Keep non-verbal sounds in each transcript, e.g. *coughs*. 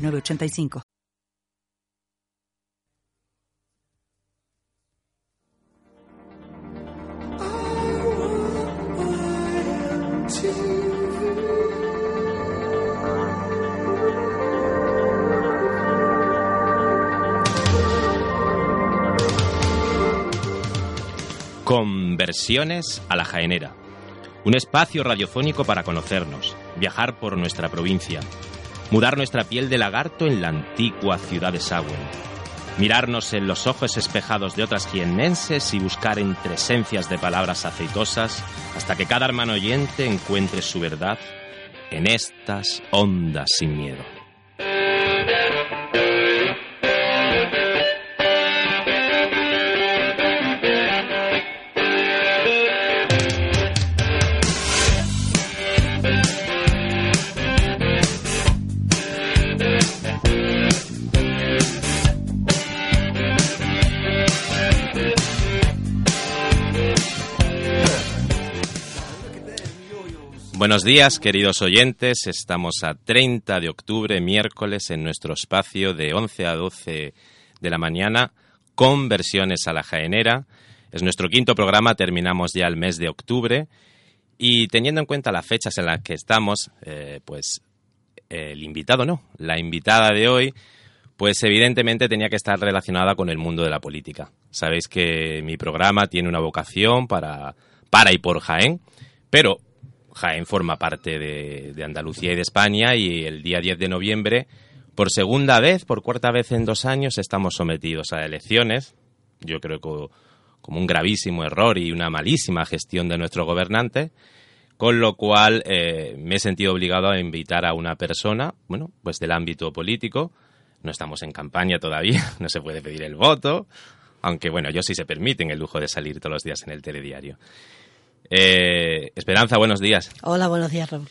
985. Conversiones a la Jaenera. Un espacio radiofónico para conocernos, viajar por nuestra provincia, mudar nuestra piel de lagarto en la antigua ciudad de Sawen, mirarnos en los ojos espejados de otras jiennenses y buscar entre esencias de palabras aceitosas hasta que cada hermano oyente encuentre su verdad en estas ondas sin miedo. Buenos días, queridos oyentes. Estamos a 30 de octubre, miércoles, en nuestro espacio de 11 a 12 de la mañana, con versiones a la jaenera. Es nuestro quinto programa, terminamos ya el mes de octubre. Y teniendo en cuenta las fechas en las que estamos, eh, pues el invitado no, la invitada de hoy, pues evidentemente tenía que estar relacionada con el mundo de la política. Sabéis que mi programa tiene una vocación para, para y por Jaén, pero Jaén forma parte de, Andalucía y de España y el día 10 de noviembre, por segunda vez, por cuarta vez en dos años, estamos sometidos a elecciones. Yo creo que como un gravísimo error y una malísima gestión de nuestro gobernante, con lo cual eh, me he sentido obligado a invitar a una persona, bueno, pues del ámbito político. No estamos en campaña todavía, *laughs* no se puede pedir el voto, aunque bueno, yo sí se permiten el lujo de salir todos los días en el telediario. Eh, Esperanza, buenos días. Hola, buenos días, Raúl.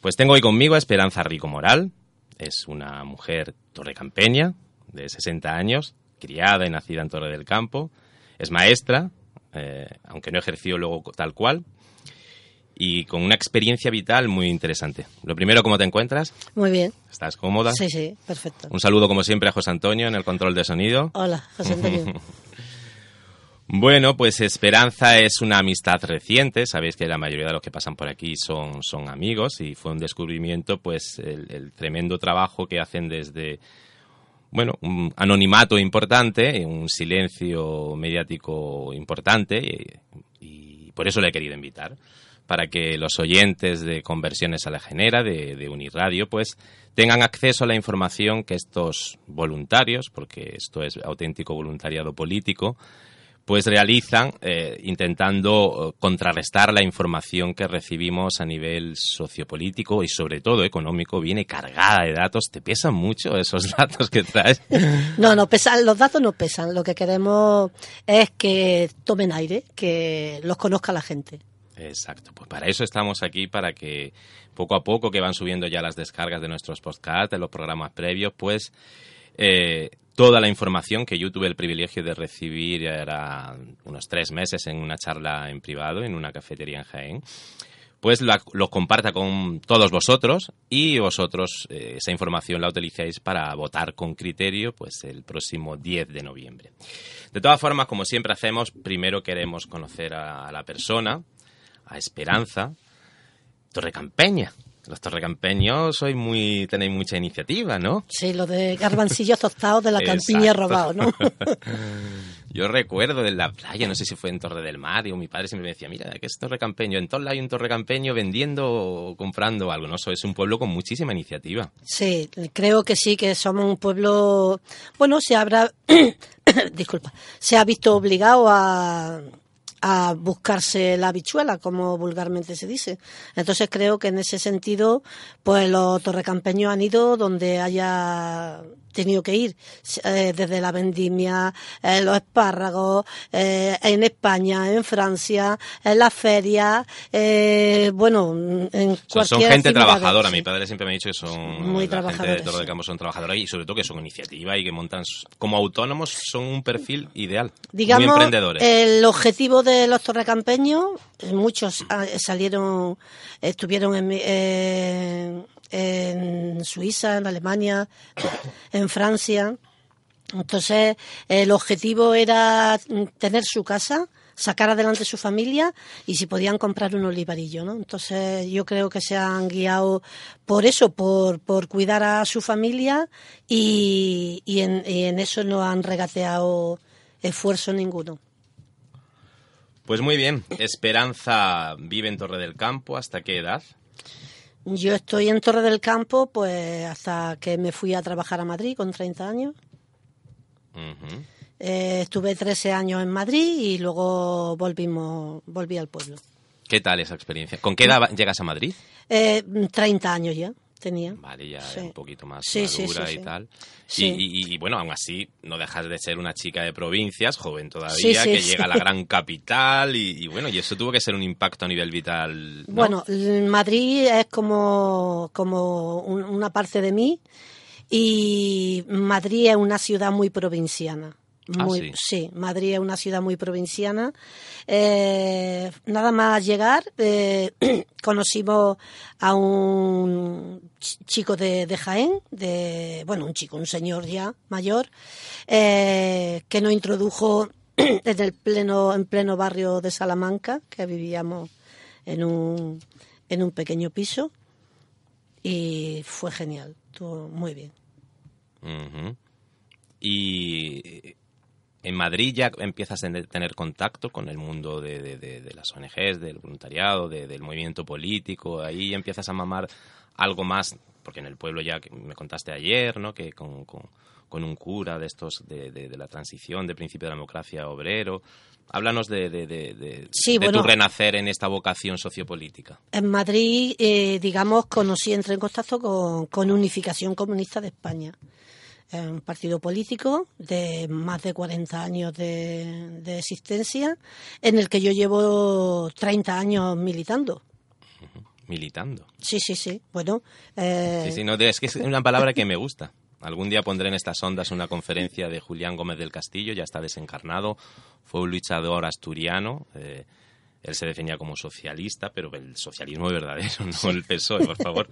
Pues tengo hoy conmigo a Esperanza Rico Moral. Es una mujer torrecampeña de 60 años, criada y nacida en Torre del Campo. Es maestra, eh, aunque no ejerció luego tal cual. Y con una experiencia vital muy interesante. Lo primero, ¿cómo te encuentras? Muy bien. ¿Estás cómoda? Sí, sí, perfecto. Un saludo, como siempre, a José Antonio en el control de sonido. Hola, José Antonio. *laughs* Bueno, pues Esperanza es una amistad reciente. Sabéis que la mayoría de los que pasan por aquí son, son amigos y fue un descubrimiento, pues, el, tremendo trabajo que hacen desde, bueno, un anonimato importante, un silencio mediático importante y, por eso le he querido invitar para que los oyentes de Conversiones a la Genera, de, de Uniradio, pues tengan acceso a la información que estos voluntarios, porque esto es auténtico voluntariado político, pues realizan eh, intentando eh, contrarrestar la información que recibimos a nivel sociopolítico y sobre todo económico viene cargada de datos. ¿Te pesan mucho esos *laughs* datos que traes? No, no pesan, los datos no pesan. Lo que queremos es que tomen aire, que los conozca la gente. Exacto, pues para eso estamos aquí, para que poco a poco que van subiendo ya las descargas de nuestros podcasts, de los programas previos, pues eh, toda la información que yo tuve el privilegio de recibir era unos tres meses en una charla en privado en una cafetería en Jaén pues lo comparta con todos vosotros y vosotros eh, esa información la utilicéis para votar con criterio pues el próximo 10 de noviembre. De todas formas, como siempre hacemos, primero queremos conocer a, a la persona, a Esperanza Torrecampeña. Los torrecampeños sois muy, tenéis mucha iniciativa, ¿no? Sí, lo de garbancillos tostados de la campiña robado, ¿no? *laughs* Yo recuerdo de la playa, no sé si fue en Torre del Mar, y mi padre siempre me decía, mira, que es torrecampeño. En todos lados hay un torrecampeño vendiendo o comprando algo, ¿no? Eso es un pueblo con muchísima iniciativa. Sí, creo que sí, que somos un pueblo... Bueno, se habrá... *coughs* Disculpa. Se ha visto obligado a a buscarse la habichuela, como vulgarmente se dice. Entonces creo que en ese sentido, pues los torrecampeños han ido donde haya tenido que ir, eh, desde la vendimia, eh, los espárragos, eh, en España, en Francia, en las ferias, bueno, en cualquier Son gente trabajadora, mi padre siempre me ha dicho que son muy gente de Campo son trabajadores y sobre todo que son iniciativa y que montan, como autónomos, son un perfil ideal, Digamos, muy emprendedores. El objetivo de los torrecampeños, muchos ah, salieron, estuvieron en, en Suiza, en Alemania, en Francia. Entonces, el objetivo era tener su casa, sacar adelante su familia y si podían comprar un olivarillo, ¿no? Entonces, yo creo que se han guiado por eso, por, por cuidar a su familia y, y, en, y en eso no han regateado esfuerzo ninguno. Pues muy bien. Esperanza vive en Torre del Campo. ¿Hasta qué edad? Yo estoy en Torre del Campo pues hasta que me fui a trabajar a Madrid con 30 años. Eh, estuve 13 años en Madrid y luego volvimos, volví al pueblo. ¿Qué tal esa experiencia? ¿Con qué edad llegas a Madrid? Eh, 30 años ya tenía. Vale, ya un poquito más madura y tal. Y, bueno, aún así, no dejas de ser una chica de provincias, joven todavía, que llega a la *laughs* gran capital y, bueno, y eso tuvo que ser un impacto a nivel vital. Bueno, Madrid es como, como una parte de mí y Madrid es una ciudad muy provinciana. Ah, sí. Madrid es una ciudad muy provinciana. Eh, nada más llegar, eh, *clears throat* conocimos a un chico de, Jaén, de, bueno, un chico, un señor ya mayor, eh, que nos introdujo *clears throat* en el pleno, en pleno barrio de Salamanca, que vivíamos en un, en un pequeño piso, y fue genial, estuvo muy bien. Y en Madrid ya empiezas a tener contacto con el mundo de, las ONGs, del voluntariado, del movimiento político, ahí empiezas a mamar algo más, porque en el pueblo ya me contaste ayer, ¿no? Que con, un cura de estos, de, la transición, de principio de la democracia obrero. Háblanos de, tu renacer en esta vocación sociopolítica. En Madrid, eh, digamos, conocí, entré en contacto con, con Unificación Comunista de España un partido político de más de 40 años de, existencia, en el que yo llevo 30 años militando. Militando. Sí, sí, sí. Bueno. Eh... Sí, sí, no, es que es una palabra que me gusta. Algún día pondré en estas ondas una conferencia de Julián Gómez del Castillo, ya está desencarnado. Fue un luchador asturiano. Eh, él se definía como socialista, pero el socialismo verdadero, *laughs* no el PSOE, por favor.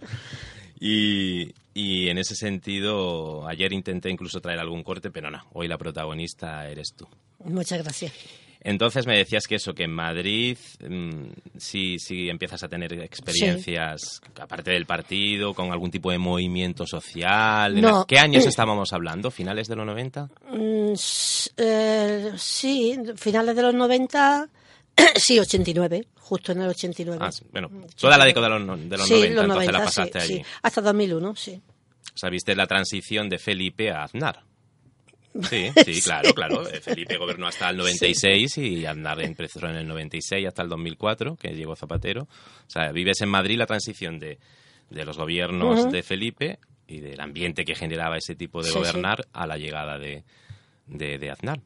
Y, y, en ese sentido, ayer intenté incluso traer algún corte, pero no, hoy la protagonista eres tú. Muchas gracias. Entonces me decías que eso, que en Madrid mm, sí, sí empiezas a tener experiencias, aparte del partido, con algún tipo de movimiento social. ¿Qué años *clears throat* estábamos hablando? ¿Finales de los 90? Mm, eh, sí, finales de los 90 *coughs* sí, 89, justo en el 89. Ah, bueno, toda la década de los, de los 90, entonces la pasaste allí. Sí, hasta 2001, sí. O sea, viste la transición de Felipe a Aznar. *laughs* Sí, sí, claro, claro. Eh, Felipe gobernó hasta el 96 y Aznar empezó en el 96 hasta el 2004, que llegó Zapatero. O sea, vives en Madrid la transición de, de los gobiernos de Felipe y del ambiente que generaba ese tipo de gobernar a la llegada de, de, de Aznar.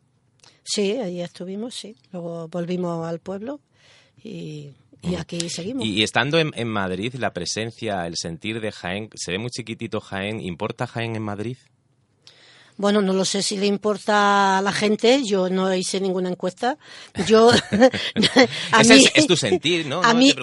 Sí, ahí estuvimos, sí. Luego volvimos al pueblo y, y aquí seguimos. Y, estando en, en, Madrid, la presencia, el sentir de Jaén, se ve muy chiquitito Jaén. ¿Importa Jaén en Madrid? Bueno, no lo sé si le importa a la gente, yo no hice ninguna encuesta. Yo, *laughs* *laughs* a mí, es, tu sentir, ¿no? *laughs* A mí,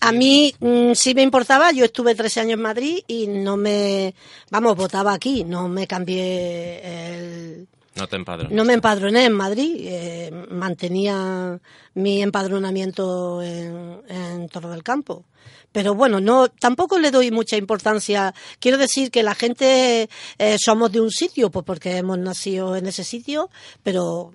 A mí mm, sí me importaba, yo estuve 13 años en Madrid y no me, vamos, votaba aquí, no me cambié el, no te No me empadroné en Madrid, eh, mantenía mi empadronamiento en, en Torre del Campo. Pero bueno, no, tampoco le doy mucha importancia. Quiero decir que la gente eh, somos de un sitio, pues porque hemos nacido en ese sitio, pero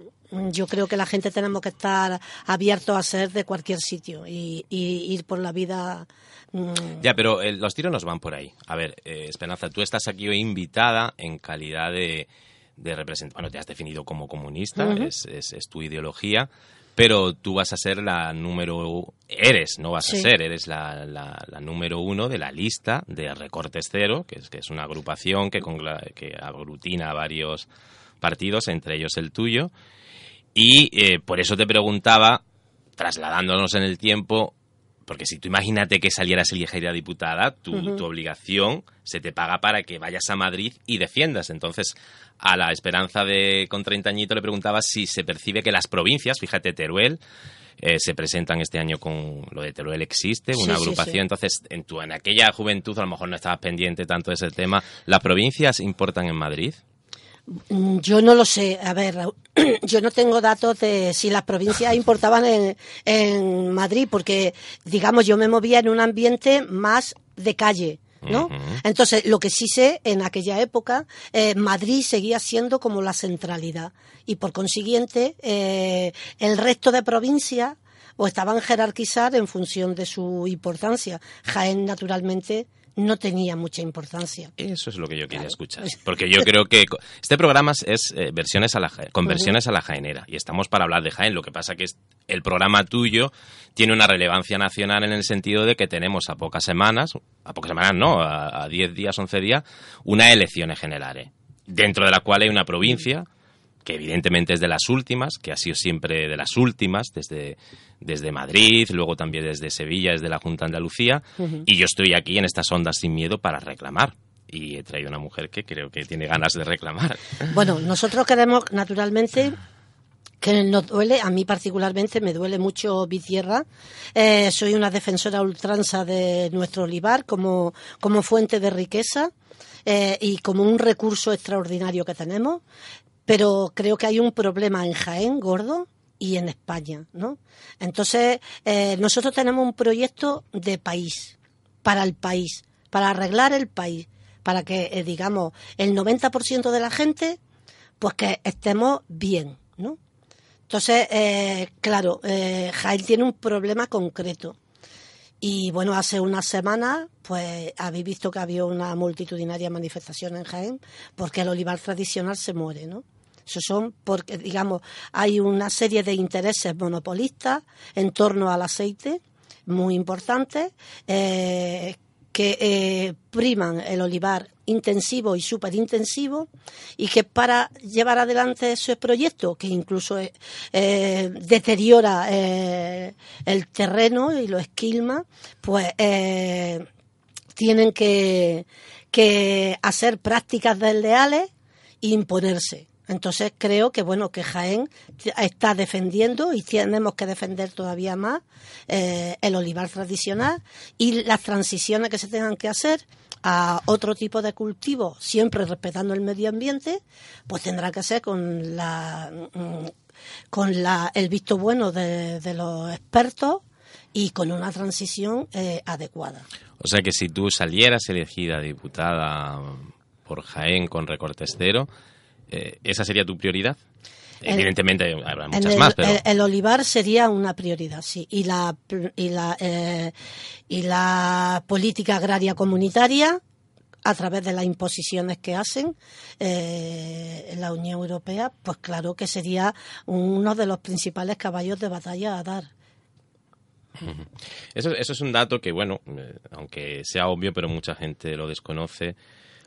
yo creo que la gente tenemos que estar abiertos a ser de cualquier sitio y, ir por la vida. Mm. Ya, pero eh, los tiros nos van por ahí. A ver, Esperanza, tú estás aquí hoy invitada en calidad de de representar, bueno, te has definido como comunista, es, es, tu ideología, pero tú vas a ser la número, eres, no vas a ser, eres la, la- la número uno de la lista de Recortes Cero, que es, que es una agrupación que, congla- que aglutina a varios partidos, entre ellos el tuyo. Y eh, por eso te preguntaba, trasladándonos en el tiempo, porque si tú imagínate que salieras elegida diputada, tu, tu obligación se te paga para que vayas a Madrid y defiendas. Entonces, a la esperanza de con 30 añitos le preguntaba si se percibe que las provincias, fíjate, Teruel, eh, se presentan este año con lo de Teruel existe, una sí, agrupación. sí. Entonces, en, tu, en aquella juventud a lo mejor no estabas pendiente tanto de ese tema. ¿Las provincias importan en Madrid? Mm, Yo no lo sé. A ver, *clears throat* yo no tengo datos de si las provincias importaban en, en Madrid, porque, digamos, yo me movía en un ambiente más de calle. ¿no? Entonces, lo que sí sé, en aquella época, eh, Madrid seguía siendo como la centralidad. Y por consiguiente, eh, el resto de provincias o estaban jerarquizadas en función de su importancia. Jaén, naturalmente, no tenía mucha importancia. Eso es lo que yo quería escuchar. Porque yo creo que este programa es- eh, versiones a la, ja- conversiones a la jaenera. Y estamos para hablar de Jaén. Lo que pasa que es- el programa tuyo tiene una relevancia nacional en el sentido de que tenemos a pocas semanas, a pocas semanas no, a, a 10 días, 11 días, unas elecciones generales. Dentro de la cual hay una provincia que evidentemente es de las últimas, que ha sido siempre de las últimas, desde, desde Madrid, luego también desde Sevilla, desde la Junta de Andalucía, y yo estoy aquí en estas ondas sin miedo para reclamar. Y he traído una mujer que creo que tiene ganas de reclamar. Bueno, nosotros queremos, naturalmente, que nos duele, a mí particularmente me duele mucho Vitierra. Eh, soy una defensora ultranza de nuestro olivar como, como fuente de riqueza eh, y como un recurso extraordinario que tenemos. Pero creo que hay un problema en Jaén, gordo, y en España, ¿no? Entonces, eh, nosotros tenemos un proyecto de país, para el país, para arreglar el país, para que, eh, digamos, el 90% de la gente, pues que estemos bien, ¿no? Entonces, eh, claro, eh, Jaén tiene un problema concreto. Y bueno, hace unas semanas, pues habéis visto que había una multitudinaria manifestación en Jaén porque el olivar tradicional se muere, ¿no? Eso son porque, digamos, hay una serie de intereses monopolistas en torno al aceite muy importantes eh, que eh, priman el olivar intensivo y superintensivo y que para llevar adelante ese proyecto, que incluso eh, eh, deteriora el terreno y lo esquilma, pues tienen que, que hacer prácticas desleales e imponerse. Entonces creo que bueno que Jaén está defendiendo y tenemos que defender todavía más eh, el olivar tradicional y las transiciones que se tengan que hacer a otro tipo de cultivo, siempre respetando el medio ambiente, pues tendrá que ser con la mm, con la, el visto bueno de, los expertos y con una transición eh, adecuada. O sea que si tú salieras elegida diputada por Jaén con recortes cero, eh, ¿esa sería tu prioridad? El- Evidentemente habrá muchas el, más, pero... el- el olivar sería una prioridad, sí. Y la, y la, eh, y la política agraria comunitaria, a través de las imposiciones que hacen eh, la Unión Europea, pues claro que sería uno de los principales caballos de batalla a dar. Eso, eso es un dato que, bueno, eh, aunque sea obvio, pero mucha gente lo desconoce.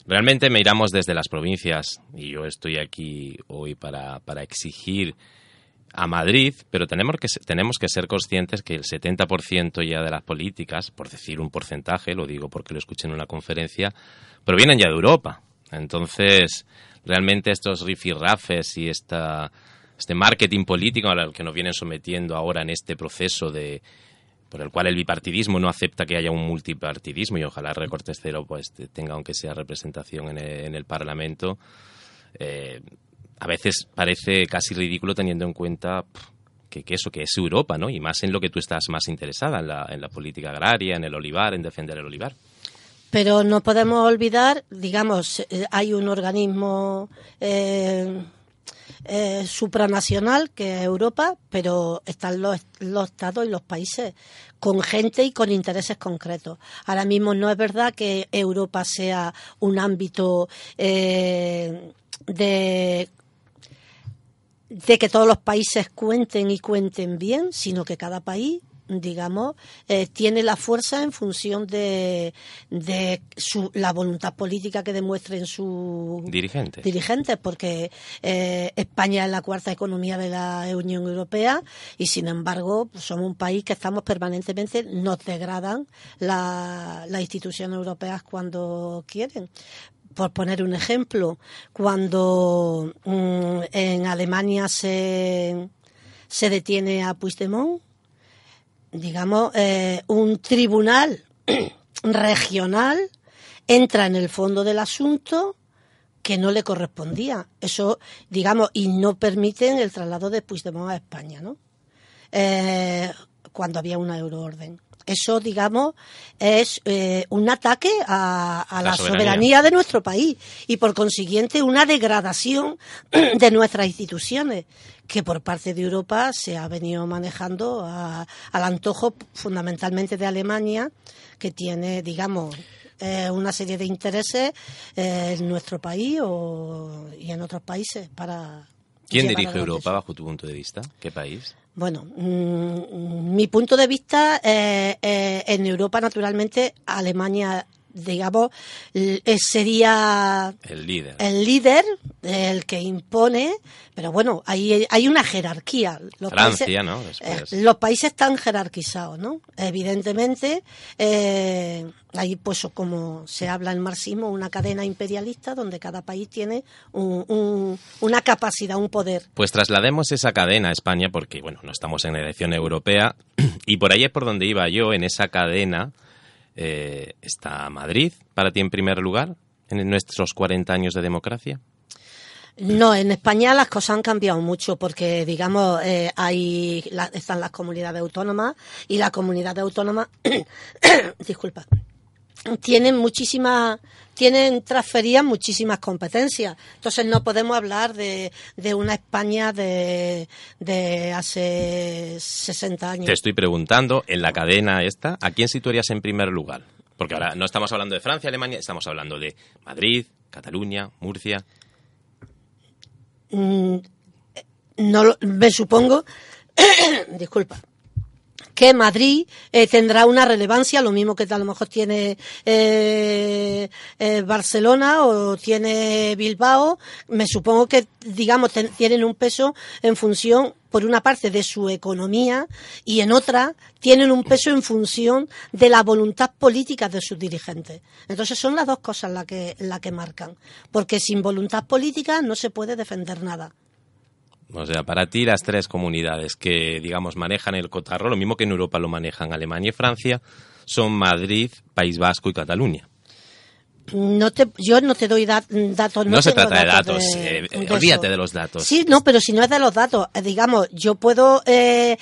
Realmente miramos desde las provincias, y yo estoy aquí hoy para, para exigir a Madrid, pero tenemos que, tenemos que ser conscientes que el 70% ya de las políticas, por decir un porcentaje, lo digo porque lo escuché en una conferencia, provienen ya de Europa. Entonces, realmente estos rifirrafes y esta, este marketing político al que nos vienen sometiendo ahora en este proceso de por el cual el bipartidismo no acepta que haya un multipartidismo y ojalá Recortes Cero pues te- tenga aunque sea representación en el, en el Parlamento eh, a veces parece casi ridículo teniendo en cuenta que eso que es Europa no y más en lo que tú estás más interesada en la, en la política agraria en el olivar en defender el olivar. Pero no podemos olvidar, digamos, eh, hay un organismo eh, eh, supranacional, que es Europa, pero están los, estados y los países con gente y con intereses concretos. Ahora mismo no es verdad que Europa sea un ámbito eh, de que todos los países cuenten y cuenten bien, sino que cada país digamos, eh, tiene la fuerza en función de, de su, la voluntad política que demuestren sus dirigentes. dirigentes, porque eh, España es la cuarta economía de la Unión Europea y, sin embargo, pues, somos un país que estamos permanentemente, nos degradan la, las instituciones europeas cuando quieren por poner un ejemplo, cuando mm, en Alemania se, se detiene a Puigdemont, digamos, eh, un tribunal *clears throat* regional entra en el fondo del asunto que no le correspondía. Eso, digamos, y no permiten el traslado de Puigdemont a España, ¿no? Eh, cuando había una euroorden. Eso, digamos, es eh, un ataque a, la, soberanía. de nuestro país y, por consiguiente, una degradación *clears throat* de nuestras instituciones que por parte de Europa se ha venido manejando al antojo fundamentalmente de Alemania, que tiene, digamos, eh, una serie de intereses eh, en nuestro país y en otros países para. ¿Quién dirige Europa bajo tu punto de vista? ¿Qué país? Bueno, mm, mi punto de vista eh, en Europa, naturalmente, Alemania digamos, sería el líder. el líder, el que impone, pero bueno, hay, hay una jerarquía. Los Francia, ¿no? Eh, los países están jerarquizados, ¿no? Evidentemente, eh, hay pues como se habla en marxismo, una cadena imperialista donde cada país tiene una capacidad, un poder. Pues traslademos esa cadena a España porque, bueno, no estamos en la elección europea *clears throat* y por ahí es por donde iba yo, en esa cadena eh, ¿Está Madrid para ti en primer lugar en nuestros 40 años de democracia? No, en España las cosas han cambiado mucho porque, digamos, eh, hay están las comunidades autónomas y la comunidad autónoma, *coughs* disculpa, tienen muchísimas tienen transferidas muchísimas competencias. Entonces no podemos hablar de, de una España de, de, hace 60 años. Te estoy preguntando, en la cadena esta, ¿a quién situarías en primer lugar? Porque ahora no estamos hablando de Francia, Alemania, estamos hablando de Madrid, Cataluña, Murcia. Mm, no me supongo, *coughs* disculpa, que Madrid eh, tendrá una relevancia, lo mismo que a lo mejor tiene eh, eh, Barcelona o tiene Bilbao. Me supongo que, digamos, tienen un peso en función por una parte de su economía y en otra tienen un peso en función de la voluntad política de sus dirigentes. Entonces son las dos cosas las que, que marcan, porque sin voluntad política no se puede defender nada. O sea, para ti las tres comunidades que, digamos, manejan el cotarro, lo mismo que en Europa lo manejan Alemania y Francia, son Madrid, País Vasco y Cataluña. No te, yo no te doy datos. No, se trata de datos, eh, olvídate de los datos. Sí, no, pero si no es de los datos, eh, digamos, yo puedo eh,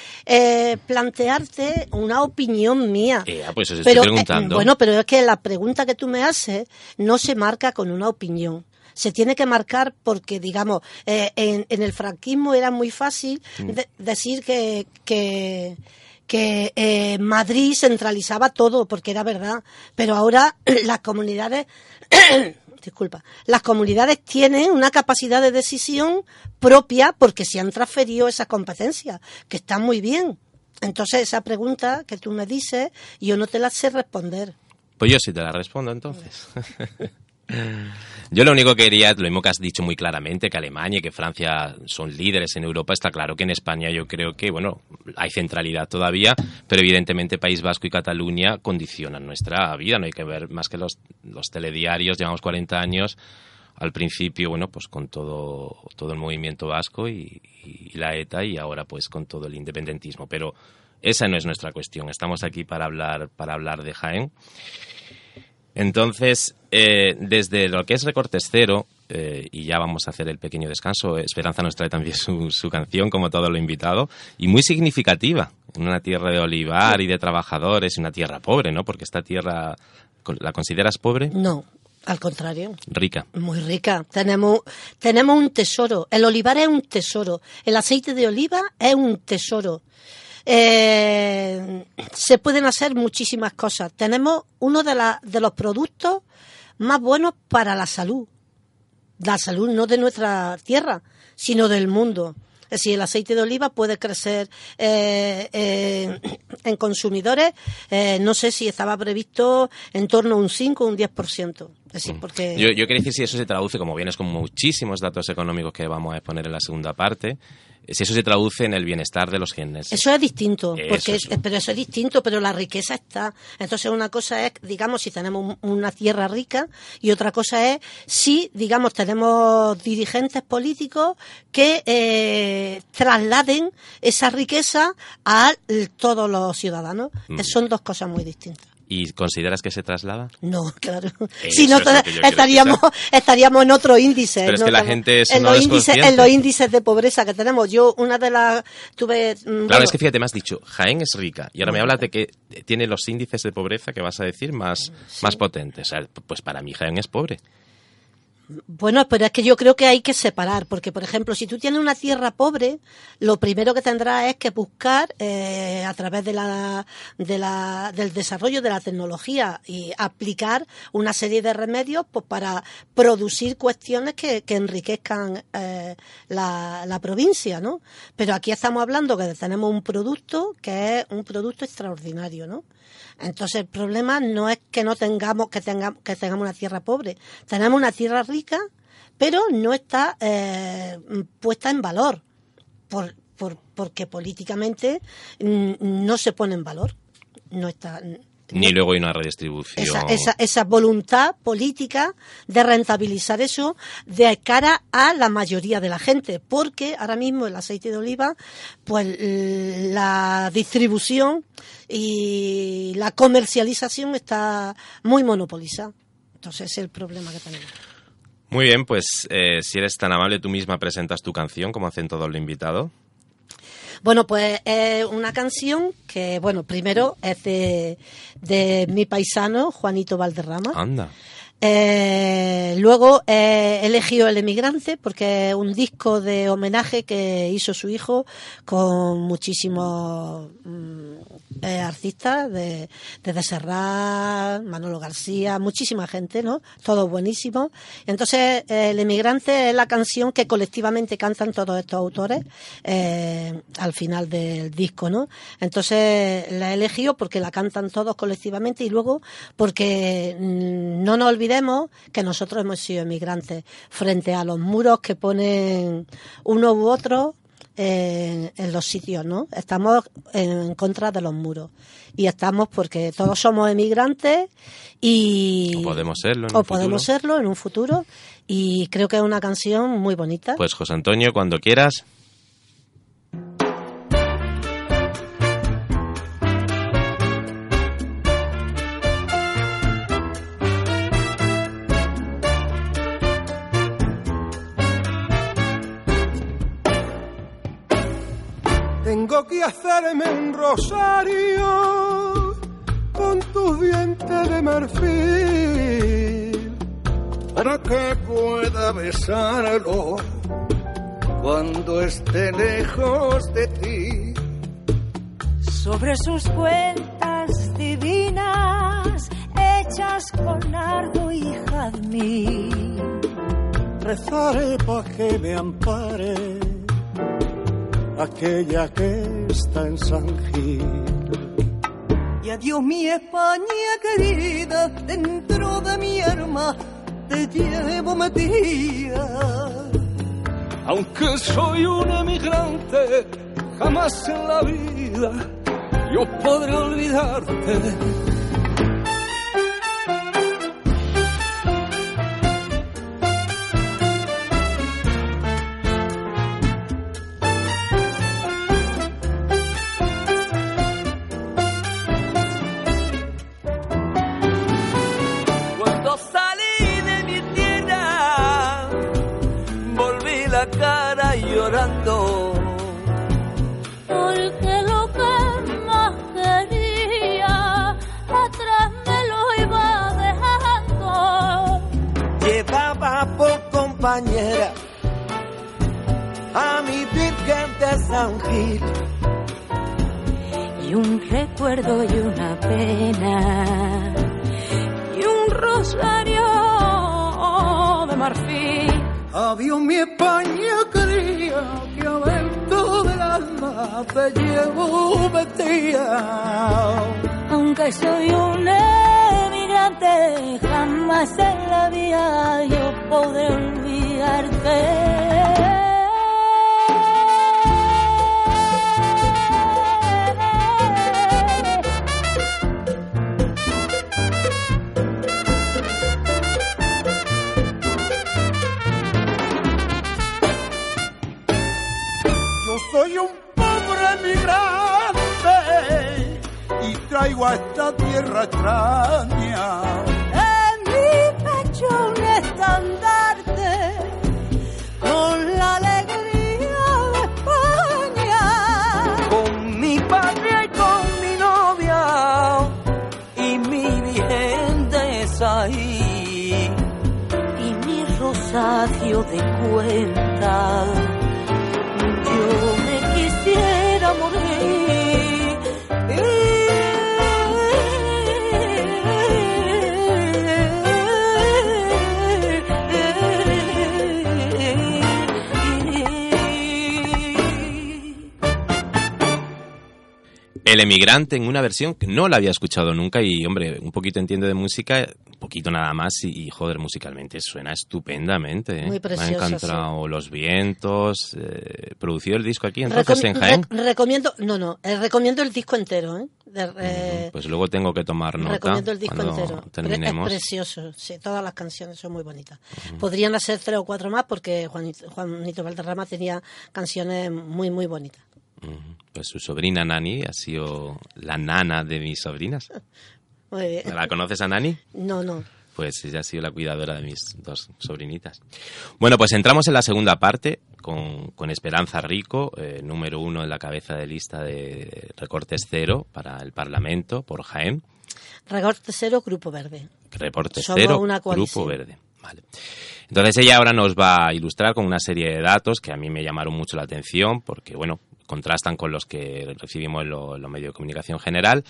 plantearte una opinión mía. Ah, pues os estoy preguntando. bueno, pero es que la pregunta que tú me haces no se marca con una opinión se tiene que marcar porque, digamos, eh, en, el franquismo era muy fácil decir que, que, eh, Madrid centralizaba todo, porque era verdad, pero ahora *clears throat* las comunidades... *clears throat* disculpa, las comunidades tienen una capacidad de decisión propia porque se han transferido esas competencias, que están muy bien. Entonces, esa pregunta que tú me dices, yo no te la sé responder. Pues yo sí te la respondo entonces. *laughs* Yo lo único que quería, lo mismo que has dicho muy claramente, que Alemania y que Francia son líderes en Europa, está claro que en España yo creo que, bueno, hay centralidad todavía, pero evidentemente País Vasco y Cataluña condicionan nuestra vida, no hay que ver más que los, los telediarios, llevamos 40 años, al principio, bueno, pues con todo, todo el movimiento vasco y, y la ETA y ahora pues con todo el independentismo, pero esa no es nuestra cuestión, estamos aquí para hablar, para hablar de Jaén. Entonces, eh, desde lo que es Recortes Cero, eh, y ya vamos a hacer el pequeño descanso, Esperanza nos trae también *laughs* su, canción, como todo lo invitado, y muy significativa, en una tierra de olivar y de trabajadores, una tierra pobre, ¿no? Porque esta tierra, ¿la consideras pobre? No, al contrario. Rica. Muy rica. Tenemos, tenemos un tesoro. El olivar es un tesoro. El aceite de oliva es un tesoro. Eh, se pueden hacer muchísimas cosas. Tenemos uno de, de los productos más buenos para la salud. La salud no de nuestra tierra, sino del mundo. Es decir, el aceite de oliva puede crecer eh, eh, en consumidores, eh, no sé si estaba previsto en torno a un 5 o un 10%. Es decir, Mm. porque... Yo, yo quería decir si eso se traduce, como vienes con muchísimos datos económicos que vamos a exponer en la segunda parte, si eso se traduce en el bienestar de los genes. Eso es distinto, Eso porque es. pero eso es distinto, pero la riqueza está. Entonces una cosa es, digamos, si tenemos un- una tierra rica y otra cosa es si, digamos, tenemos dirigentes políticos que eh, trasladen esa riqueza a todos los ciudadanos. Mm. Son dos cosas muy distintas. ¿Y consideras que se traslada? No, *laughs* claro. Eso si no, es estaríamos, estaríamos en otro índice. Pero es ¿no? que la gente eso en no los es índices. En los índices de pobreza que tenemos. Yo, una de las, tuve... mm, Claro, bueno, es que fíjate, me has dicho, Jaén es rica. Y ahora me hablas de que tiene los índices de pobreza que vas a decir más, más potentes. O sea, pues para mí Jaén es pobre. Bueno, pero es que yo creo que hay que separar, porque por ejemplo, si tú tienes una tierra pobre, lo primero que tendrás es que buscar eh, a través de la, de la, del desarrollo de la tecnología y aplicar una serie de remedios pues, para producir cuestiones que, que enriquezcan eh, la, la provincia, ¿no? Pero aquí estamos hablando que tenemos un producto que es un producto extraordinario, ¿no? Entonces el problema no es que no tengamos que tengamos que tengamos una tierra pobre, tenemos una tierra rica, pero no está eh, puesta en valor, por, por- porque políticamente mm, no se pone en valor, no está Ni luego hay una redistribución. esa, esa, esa voluntad política de rentabilizar eso de cara a la mayoría de la gente, porque ahora mismo el aceite de oliva, pues la distribución y la comercialización está muy monopolizada. Entonces es el problema que tenemos. Muy bien, pues eh, si eres tan amable, tú misma presentas tu canción, como hacen todos los invitados. Bueno, pues es una canción que, bueno, primero es de, de mi paisano, Juanito Valderrama. Anda. Eh, luego eh, elegido El Emigrante porque es un disco de homenaje que hizo su hijo con muchísimos mm, eh, artistas, de, desde Serrat, Manolo García, muchísima gente, ¿no? Todos buenísimos. Entonces, eh, El Emigrante es la canción que colectivamente cantan todos estos autores eh, al final del disco, ¿no? Entonces, la he elegido porque la cantan todos colectivamente y luego porque mm, no nos olvidemos que nosotros hemos sido emigrantes frente a los muros que ponen uno u otro en, en los sitios, ¿no? Estamos en contra de los muros y estamos porque todos somos emigrantes y O podemos serlo en o un podemos futuro. serlo en un futuro y creo que es una canción muy bonita. Pues José Antonio, cuando quieras. Que hacerme un rosario con tus dientes de marfil para que pueda besarlo cuando esté lejos de ti. sobre sus cuentas divinas hechas con nardo y jazmín. Rezaré para que me ampare aquella que está en San Gil. Y adiós mi España querida, dentro de mi alma te llevo metida. Aunque soy un emigrante, jamás en la vida yo podré olvidarte. Yo soy un pobre migrante y traigo a esta tierra extraña. En mi pecho El emigrante en una versión que no la había escuchado nunca y, hombre, un poquito entiendo de música, un poquito nada más y, y, joder, musicalmente suena estupendamente. ¿eh? Muy Me precioso, han encantado los vientos. Eh, ¿Producido el disco aquí entonces Recom- en Jaén? rec- recomiendo, no, no, eh, recomiendo el disco entero, ¿eh? De- eh, Pues luego tengo que tomar nota recomiendo el disco entero. Terminemos. Es precioso, sí, todas las canciones son muy bonitas. Podrían hacer tres o cuatro más porque Juanito, Juanito Valderrama tenía canciones muy, muy bonitas. Pues su sobrina Nani ha sido la nana de mis sobrinas. *laughs* Muy bien. ¿La conoces a Nani? No, no. Pues ella ha sido la cuidadora de mis dos sobrinitas. Bueno, pues entramos en la segunda parte con, con Esperanza Rico, eh, número uno en la cabeza de lista de recortes cero para el Parlamento por Jaén. Recorte Cero, Grupo Verde. Reporte Somos cero, una Grupo. Verde. Vale. Entonces ella ahora nos va a ilustrar con una serie de datos que a mí me llamaron mucho la atención porque, bueno, contrastan con los que recibimos en lo- en los medios de comunicación general.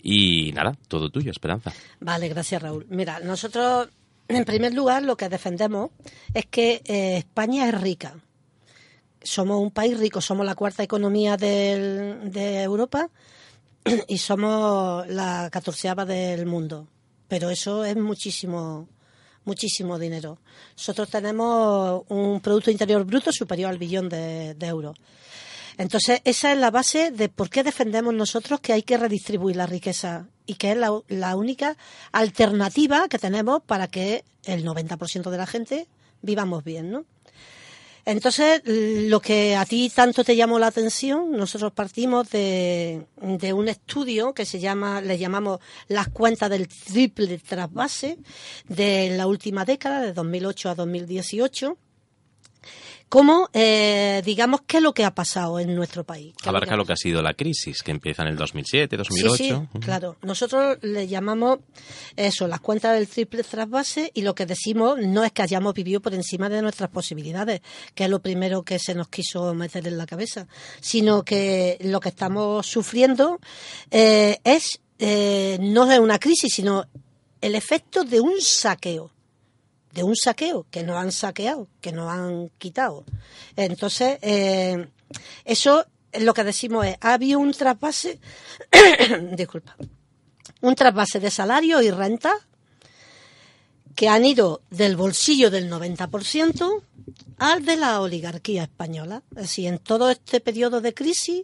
Y nada, todo tuyo, Esperanza. Vale, gracias Raúl. Mira, nosotros, en primer lugar, lo que defendemos es que eh, España es rica. Somos un país rico, somos la cuarta economía del- de Europa y somos la catorceava del mundo. Pero eso es muchísimo, muchísimo dinero. Nosotros tenemos un Producto Interior Bruto superior al billón de euros. Entonces, esa es la base de por qué defendemos nosotros que hay que redistribuir la riqueza y que es la, la única alternativa que tenemos para que el 90% de la gente vivamos bien, ¿no? Entonces, lo que a ti tanto te llamó la atención, nosotros partimos de, de un estudio que se llama, le llamamos las cuentas del triple trasvase de la última década, de 2008 a 2018. Como, eh, digamos, qué es lo que ha pasado en nuestro país. ¿Qué es Abarca lo que ha sido la crisis, que empieza en el 2007, Sí, 2008. sí, Ujú. claro. Nosotros le llamamos eso, las cuentas del triple trasvase y lo que decimos no es que hayamos vivido por encima de nuestras posibilidades, que es lo primero que se nos quiso meter en la cabeza, sino que lo que estamos sufriendo eh, es eh, no es una crisis, sino el efecto de un saqueo de un saqueo, que nos han saqueado, que nos han quitado. Entonces, eh, eso es lo que decimos es, ha habido un trasvase, *coughs* disculpa, un trasvase de salario y renta que han ido del bolsillo del 90% al de la oligarquía española. Es decir, en todo este periodo de crisis,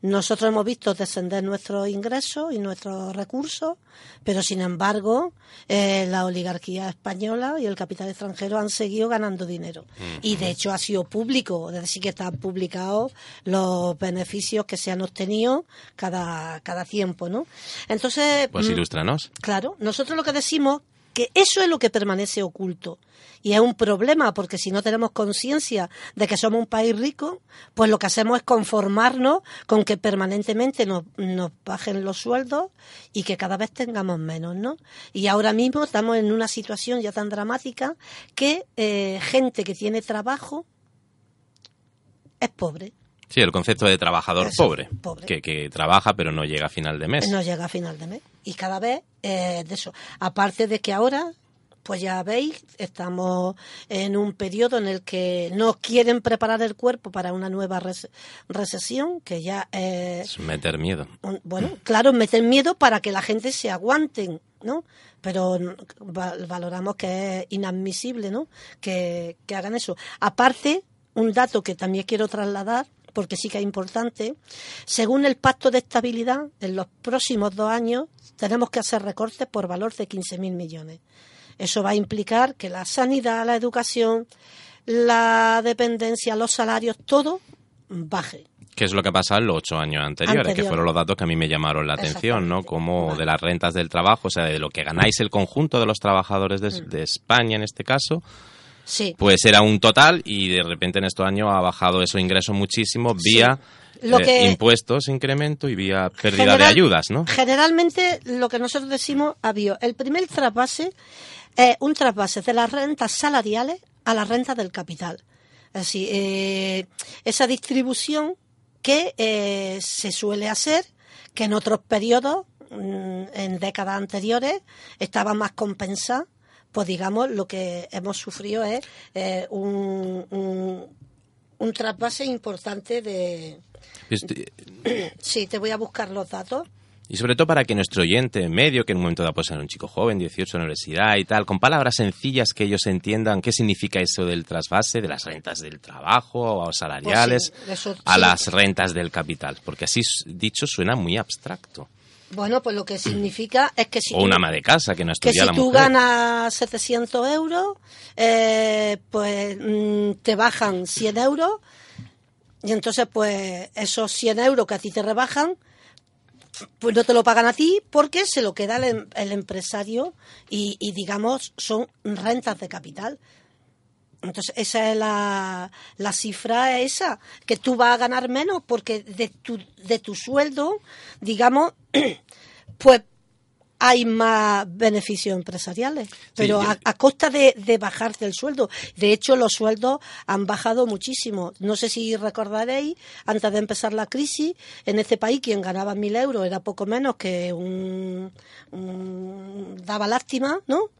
nosotros hemos visto descender nuestros ingresos y nuestros recursos, pero sin embargo, eh, la oligarquía española y el capital extranjero han seguido ganando dinero. Y de hecho ha sido público, es decir, que están publicados los beneficios que se han obtenido cada, cada tiempo, ¿no? Entonces. Pues mm, ilústranos. Claro, nosotros lo que decimos que eso es lo que permanece oculto. Y es un problema porque si no tenemos conciencia de que somos un país rico, pues lo que hacemos es conformarnos con que permanentemente nos, nos bajen los sueldos y que cada vez tengamos menos, ¿no? Y ahora mismo estamos en una situación ya tan dramática que eh, gente que tiene trabajo es pobre. Sí, el concepto de trabajador Eso, pobre, pobre. Que, que trabaja pero no llega a final de mes. no llega a final de mes. Y cada vez eh, de eso. Aparte de que ahora pues ya veis, estamos en un periodo en el que no quieren preparar el cuerpo para una nueva res- recesión, que ya es Es meter miedo. un- bueno, claro, meten miedo para que la gente se aguanten, ¿no? Pero n- va- valoramos que es inadmisible, ¿no? Que, que hagan eso. Aparte, un dato que también quiero trasladar, porque sí que es importante, según el Pacto de Estabilidad, en los próximos dos años tenemos que hacer recortes por valor de 15.000 millones. Eso va a implicar que la sanidad, la educación, la dependencia, los salarios, todo baje. ¿Qué es lo que ha pasado en los ocho años anteriores? Que fueron los datos que a mí me llamaron la atención, ¿no? Como Vale. de las rentas del trabajo, o sea, de lo que ganáis el conjunto de los trabajadores de, Mm. de España en este caso, Sí. pues era un total y de repente en estos años ha bajado esos ingresos muchísimo vía Lo eh, que- impuestos, incremento y vía pérdida de ayudas, ¿no? Generalmente lo que nosotros decimos ha habido el primer trasvase es un trasvase de las rentas salariales a las rentas del capital. Decir, eh, esa distribución que eh, se suele hacer, que en otros periodos, mm, en décadas anteriores, estaba más compensada, pues digamos, lo que hemos sufrido es eh, un, un, un trasvase importante de... *clears throat* Sí, te voy a buscar los datos. Y sobre todo para que nuestro oyente medio, que en un momento dado puede ser un chico joven, 18 en la universidad y tal, con palabras sencillas que ellos entiendan qué significa eso del trasvase, de las rentas del trabajo o salariales, Pues sí, eso a sí. las rentas del capital. Porque así dicho suena muy abstracto. Bueno, pues lo que significa es que si o tú, una ama de casa que no que estudia si la tú ganas 700 euros, eh, pues mm, te bajan 100 euros y entonces pues esos 100 euros que a ti te rebajan, pues no te lo pagan a ti porque se lo queda el, em- el empresario y, y, digamos son rentas de capital. Entonces, esa es la, la cifra esa, que tú vas a ganar menos porque de tu, de tu sueldo, digamos, *clears throat* pues hay más beneficios empresariales, pero yo- a, a costa de, de bajarte el sueldo. De hecho, los sueldos han bajado muchísimo. No sé si recordaréis, antes de empezar la crisis, en este país quien ganaba mil euros era poco menos que un, un- daba lástima, ¿no?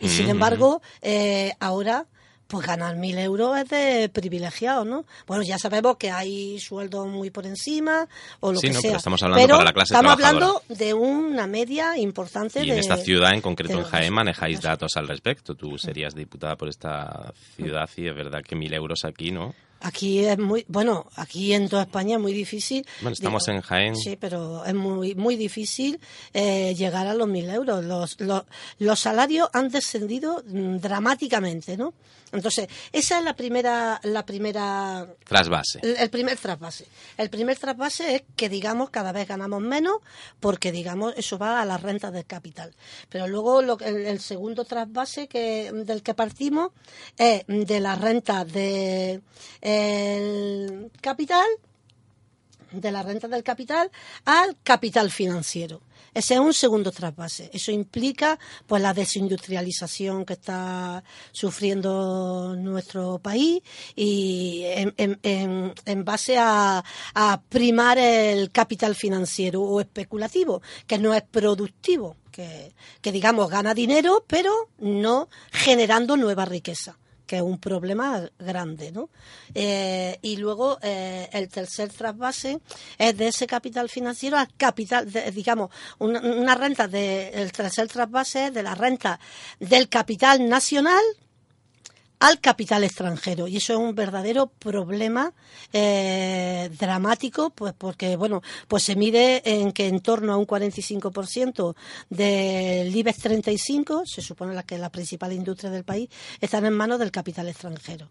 Y sin Ujú. embargo, eh, ahora, pues ganar mil euros es de privilegiado, ¿no? Bueno, ya sabemos que hay sueldos muy por encima o lo Sí, que no, sea. pero estamos hablando para la clase estamos hablando de una media importante Y de... en esta ciudad, en concreto en Jaén, manejáis datos al respecto. Tú serías diputada por esta ciudad y es verdad que mil euros aquí, ¿no? Aquí es muy, bueno, aquí en toda España es muy difícil. Bueno, estamos en Jaén. Sí, pero es muy, muy difícil eh, llegar a los mil euros. Los, los, los salarios han descendido mm, dramáticamente, ¿no? Entonces, esa es la primera, la primera Trasvase. el, el primer trasvase. El primer trasvase es que, digamos, cada vez ganamos menos porque, digamos, eso va a las rentas del capital. Pero luego lo, el, el segundo trasvase que, del que partimos es de las rentas del capital, de la renta del capital al capital financiero. Ese es un segundo trasvase. Eso implica pues la desindustrialización que está sufriendo nuestro país y en, en- en- base a, primar el capital financiero o especulativo, que no es productivo, que digamos gana dinero, pero no generando nueva riqueza que es un problema grande, ¿no? Eh, y luego eh, el tercer trasvase es de ese capital financiero al capital, de- digamos, una, una renta de, el tercer trasvase es de la renta del capital nacional al capital extranjero. Y eso es un verdadero problema eh, dramático pues porque bueno pues se mide en que en torno a un 45% del IBEX 35 se supone la que la principal industria del país están en manos del capital extranjero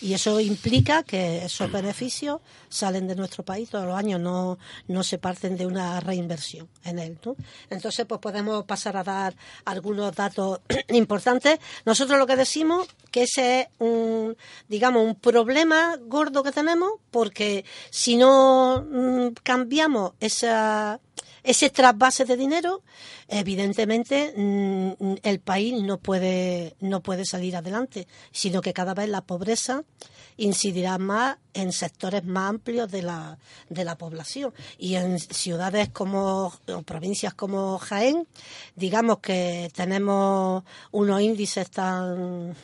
y eso implica que esos beneficios salen de nuestro país todos los años, no, no se parten de una reinversión en él. ¿no? Entonces, pues podemos pasar a dar algunos datos *clears throat* importantes. Nosotros lo que decimos que ese es un, digamos, un problema gordo que tenemos, porque si no mm, cambiamos esa, ese trasvase de dinero, evidentemente mm, el país no puede, no puede salir adelante, sino que cada vez la pobreza incidirá más en sectores más amplios de la, de la población. Y en ciudades como, o provincias como Jaén, digamos que tenemos unos índices tan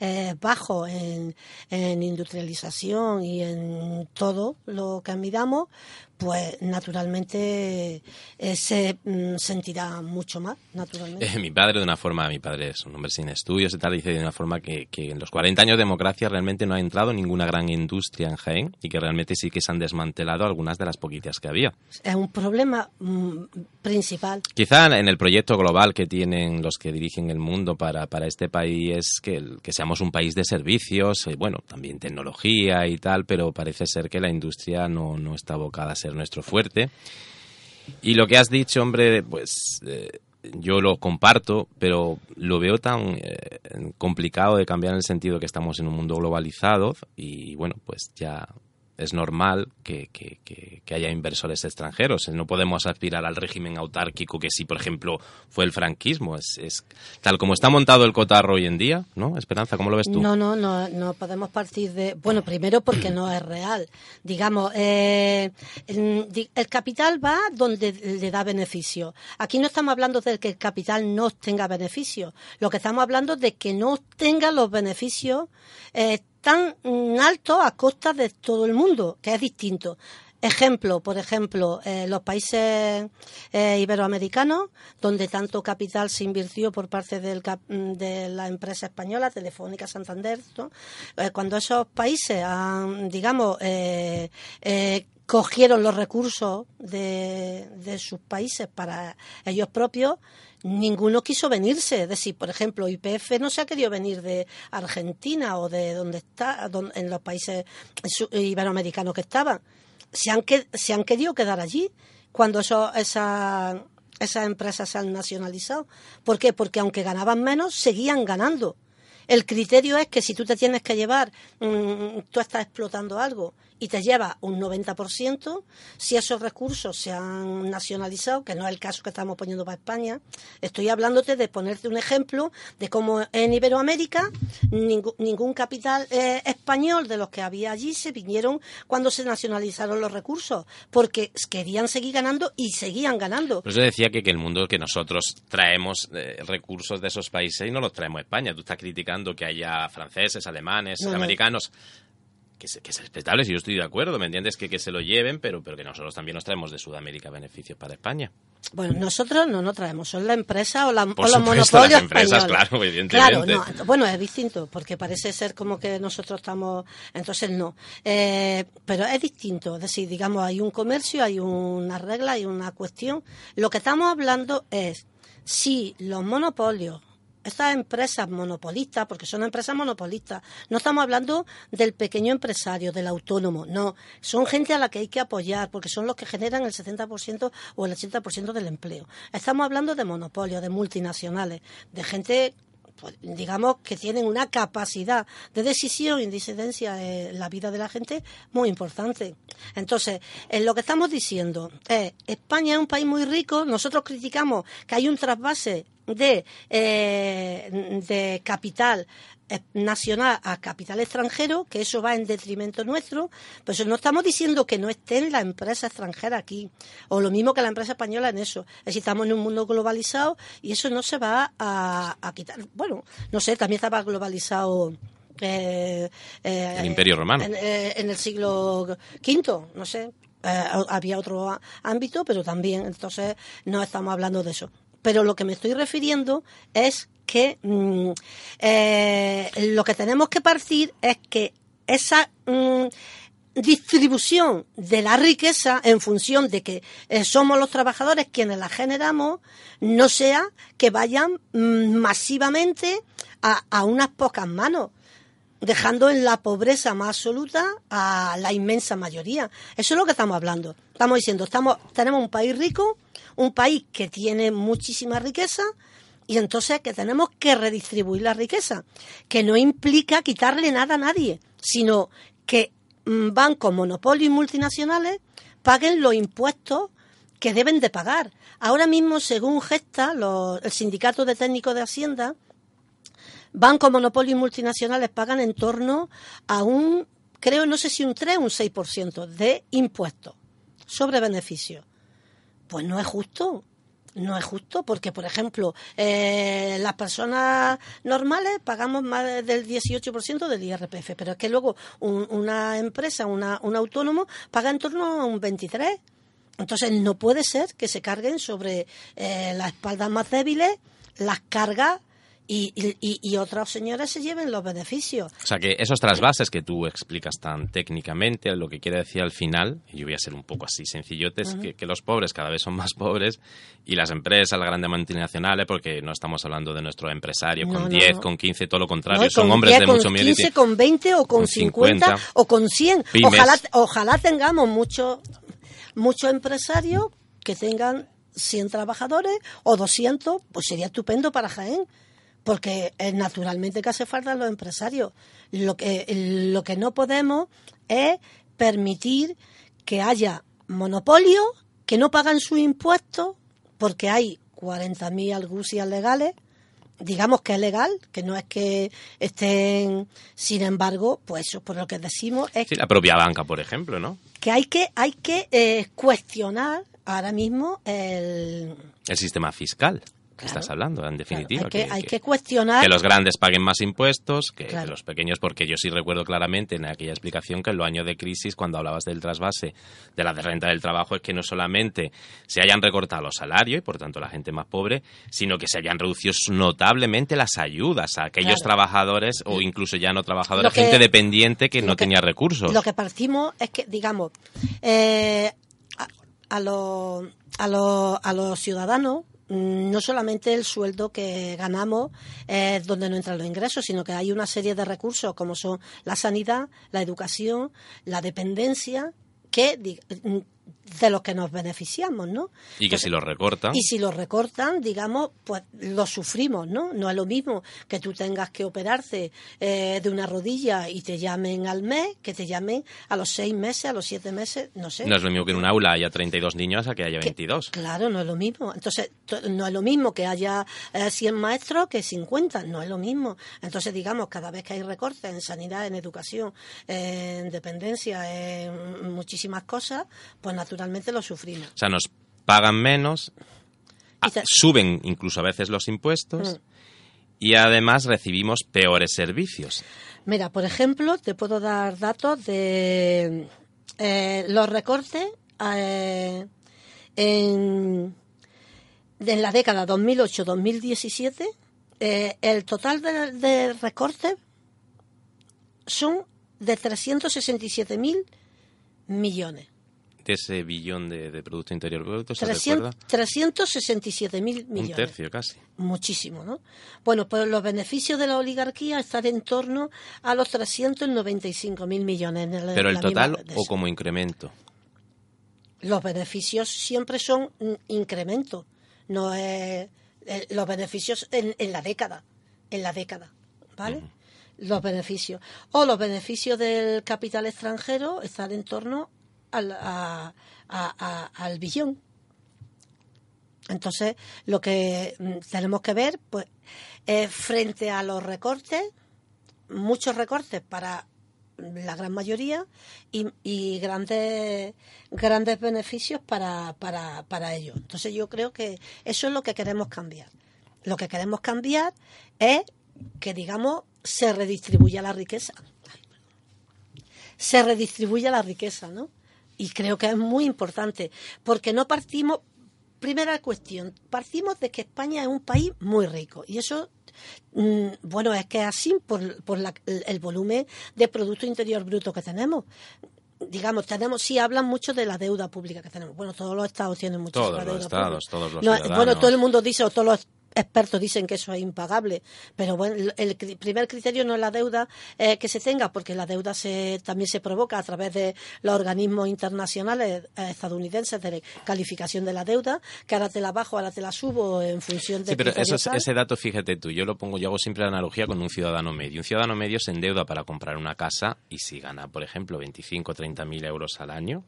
eh, bajos en, en industrialización y en todo lo que midamos, pues naturalmente eh, se mm, sentirá mucho más, naturalmente. Eh, mi padre, de una forma, mi padre es un hombre sin estudios y tal, dice de una forma que, que en los 40 años de democracia realmente no ha entrado ninguna gran industria en Jaén y que realmente sí que se han desmantelado algunas de las poquitas que había. Es un problema mm, principal. Quizá en el proyecto global que tienen los que dirigen el mundo para, para este país es que, el- que seamos un país de servicios, eh, bueno, también tecnología y tal, pero parece ser que la industria no, no está abocada a ser nuestro fuerte. Y lo que has dicho, hombre, pues eh, yo lo comparto, pero lo veo tan eh, complicado de cambiar en el sentido que estamos en un mundo globalizado y bueno, pues ya es normal que, que- haya inversores extranjeros. No podemos aspirar al régimen autárquico que sí, por ejemplo, fue el franquismo. Es, tal como está montado el cotarro hoy en día, ¿no? Esperanza, ¿cómo lo ves tú? No, no, no, no podemos partir de. Bueno, primero porque no es real. Digamos, eh, el, capital va donde le da beneficio. Aquí no estamos hablando de que el capital no tenga beneficio. Lo que estamos hablando de que no tenga los beneficios eh, mm, altos a costa de todo el mundo, que es distinto. Ejemplo, por ejemplo, eh, los países eh, iberoamericanos, donde tanto capital se invirtió por parte del mm, de la empresa española, Telefónica Santander. Eh, cuando esos países, han, digamos, cogieron los recursos de sus países para ellos propios, ninguno quiso venirse. Es decir, por ejemplo, IPF no se ha querido venir de Argentina o de donde está, en los países iberoamericanos que estaban se han, se han querido quedar allí cuando eso, esa, esas empresas se han nacionalizado. ¿Por qué? Porque aunque ganaban menos, seguían ganando. El criterio es que si tú te tienes que llevar, mm, tú estás explotando algo y te llevas un 90%, si esos recursos se han nacionalizado, que no es el caso que estamos poniendo para España, estoy hablándote de ponerte un ejemplo de cómo en Iberoamérica ningú- ningún capital eh, español de los que había allí se vinieron cuando se nacionalizaron los recursos, porque querían seguir ganando y seguían ganando. Por eso decía que, que el mundo que nosotros traemos eh, recursos de esos países y no los traemos a España. Tú estás criticando que haya franceses, alemanes, No, no. Que es, que es respetable, si yo estoy de acuerdo, ¿me entiendes? Que, que se lo lleven, pero, pero que nosotros también nos traemos de Sudamérica beneficios para España. Bueno, nosotros no nos traemos, son la empresa o, la, Por o los monopolios las empresas, españoles. claro, evidentemente. Claro, no, bueno, es distinto, porque parece ser como que nosotros estamos, entonces no. Eh, pero es distinto, es decir, digamos, hay un comercio, hay una regla, hay una cuestión. Lo que estamos hablando es si los monopolios estas empresas monopolistas, porque son empresas monopolistas, no estamos hablando del pequeño empresario, del autónomo, no, son gente a la que hay que apoyar, porque son los que generan el 70% o el 80% del empleo. Estamos hablando de monopolios, de multinacionales, de gente pues, digamos que tienen una capacidad de decisión y de incidencia en la vida de la gente muy importante. Entonces, en lo que estamos diciendo es, España es un país muy rico, nosotros criticamos que hay un trasvase de, eh, de capital eh, nacional a capital extranjero, que eso va en detrimento nuestro, pues no estamos diciendo que no estén la empresa extranjera aquí, o lo mismo que la empresa española en eso. Es decir, estamos en un mundo globalizado y eso no se va a, a quitar. Bueno, no sé, también estaba globalizado. eh, eh, El Imperio Romano. En, eh, en el siglo V, no sé, eh, había otro ámbito, pero también, entonces, no estamos hablando de eso. Pero lo que me estoy refiriendo es que mm, eh, lo que tenemos que partir es que esa mm, distribución de la riqueza en función de que eh, somos los trabajadores quienes la generamos, no sea que vayan mm, masivamente a, a unas pocas manos dejando en la pobreza más absoluta a la inmensa mayoría. Eso es lo que estamos hablando. Estamos diciendo, estamos, tenemos un país rico, un país que tiene muchísima riqueza, y entonces que tenemos que redistribuir la riqueza, que no implica quitarle nada a nadie, sino que mm, bancos, monopolios y multinacionales paguen los impuestos que deben de pagar. Ahora mismo, según Gesta, los- el Sindicato de Técnicos de Hacienda, bancos, monopolios multinacionales pagan en torno a un, creo, no sé si un 3 o un 6% de impuestos sobre beneficios. Pues no es justo. No es justo porque, por ejemplo, eh, las personas normales pagamos más del 18% del IRPF, pero es que luego un- una empresa, una, un autónomo, paga en torno a un 23%. Entonces no puede ser que se carguen sobre eh, las espaldas más débiles las cargas y, y, otros señores se lleven los beneficios. O sea que esos trasvases que tú explicas tan técnicamente, lo que quiere decir al final, y yo voy a ser un poco así sencillote, es que, que los pobres cada vez son más *laughs* pobres y las empresas, las grandes multinacionales, porque no estamos hablando de nuestro empresario No, con no, 10, no. con 15, todo lo contrario, ¿no? son hombres 10, de mucho mérito. 15, con 20 o con, con 50, 50, o con 100. pymes. Ojalá, ojalá tengamos muchos muchos empresarios que tengan 100 trabajadores o 200, pues sería estupendo para Jaén. Porque eh, naturalmente que hace falta los empresarios. Lo que, lo que no podemos es permitir que haya monopolios que no pagan sus impuestos porque hay 40.000 argucias legales digamos que es legal, que no es que estén, sin embargo, pues eso por lo que decimos es Sí, la propia banca, por ejemplo, ¿no? que hay que hay que eh, cuestionar ahora mismo el El sistema fiscal Claro. estás hablando, en definitiva. hay que, hay que cuestionar que los grandes paguen más impuestos que, Claro. los pequeños, porque yo sí recuerdo claramente en aquella explicación que en los años de crisis, cuando hablabas del trasvase de la renta del trabajo, es que no solamente se hayan recortado los salarios y por tanto la gente más pobre, sino que se hayan reducido notablemente las ayudas a aquellos trabajadores o incluso ya no trabajadores, Lo gente dependiente que lo no tenía recursos. Lo que partimos es que, digamos, eh, a, a los, a, los, a los ciudadanos no solamente el sueldo que ganamos es donde no entran los ingresos, sino que hay una serie de recursos como son la sanidad, la educación, la dependencia, que mm, de los que nos beneficiamos, ¿no? y que Entonces, si los recortan, y si lo recortan, digamos, pues lo sufrimos, ¿no? No es lo mismo que tú tengas que operarte eh, de una rodilla y te llamen al mes, que te llamen a los seis meses, a los siete meses, no sé. no es lo mismo que en un aula haya 32 niños a que haya Que- 22. Claro, no es lo mismo. Entonces, to- no es lo mismo que haya eh, 100 maestros que 50, no es lo mismo. Entonces, digamos, cada vez que hay recortes en sanidad, en educación, en dependencia, en muchísimas cosas, pues naturalmente lo sufrimos. O sea, nos pagan menos, suben incluso a veces los impuestos Mm. y además recibimos peores servicios. Mira, por ejemplo, te puedo dar datos de eh, los recortes eh, en la década 2008-2017. eh, el total de, de recortes son de 367.000 millones. De ese billón de, de Producto Interior Bruto, ¿se 300 recuerda? 367.000 millones. Un tercio casi. Muchísimo, ¿no? Bueno, pues los beneficios de la oligarquía están en torno a los 395.000 millones. En el- Pero en el total o como incremento. Los beneficios siempre son incremento, no es eh, los beneficios en, en la década, en la década, ¿vale? Los beneficios. O los beneficios del capital extranjero están en torno al, a- al billón. Entonces, lo que mm, tenemos que ver, pues, es frente a los recortes, muchos recortes para la gran mayoría y, y grandes grandes beneficios para, para, para ellos. Entonces yo creo que eso es lo que queremos cambiar. Lo que queremos cambiar es que, digamos, se redistribuya la riqueza. Se redistribuya la riqueza, ¿no? Y creo que es muy importante, porque no partimos, primera cuestión, partimos de que España es un país muy rico y eso mm, bueno, es que es así por, por la- el volumen de Producto Interior Bruto que tenemos. Digamos, tenemos, sí hablan mucho de la deuda pública que tenemos. Bueno, todos los estados tienen muchísima Todos los deuda estados, pública. todos los No. Bueno, todo el mundo dice, o todos los expertos dicen que eso es impagable, pero bueno, el, primer criterio no es la deuda eh, que se tenga, porque la deuda se, también se provoca a través de los organismos internacionales eh, estadounidenses de calificación de la deuda, que ahora te la bajo, ahora te la subo en función de Sí, pero eso, es- ese dato, fíjate tú, yo lo pongo, yo hago siempre la analogía con un ciudadano medio. Un ciudadano medio se endeuda para comprar una casa y si gana, por ejemplo, 25 o 30 mil euros al año,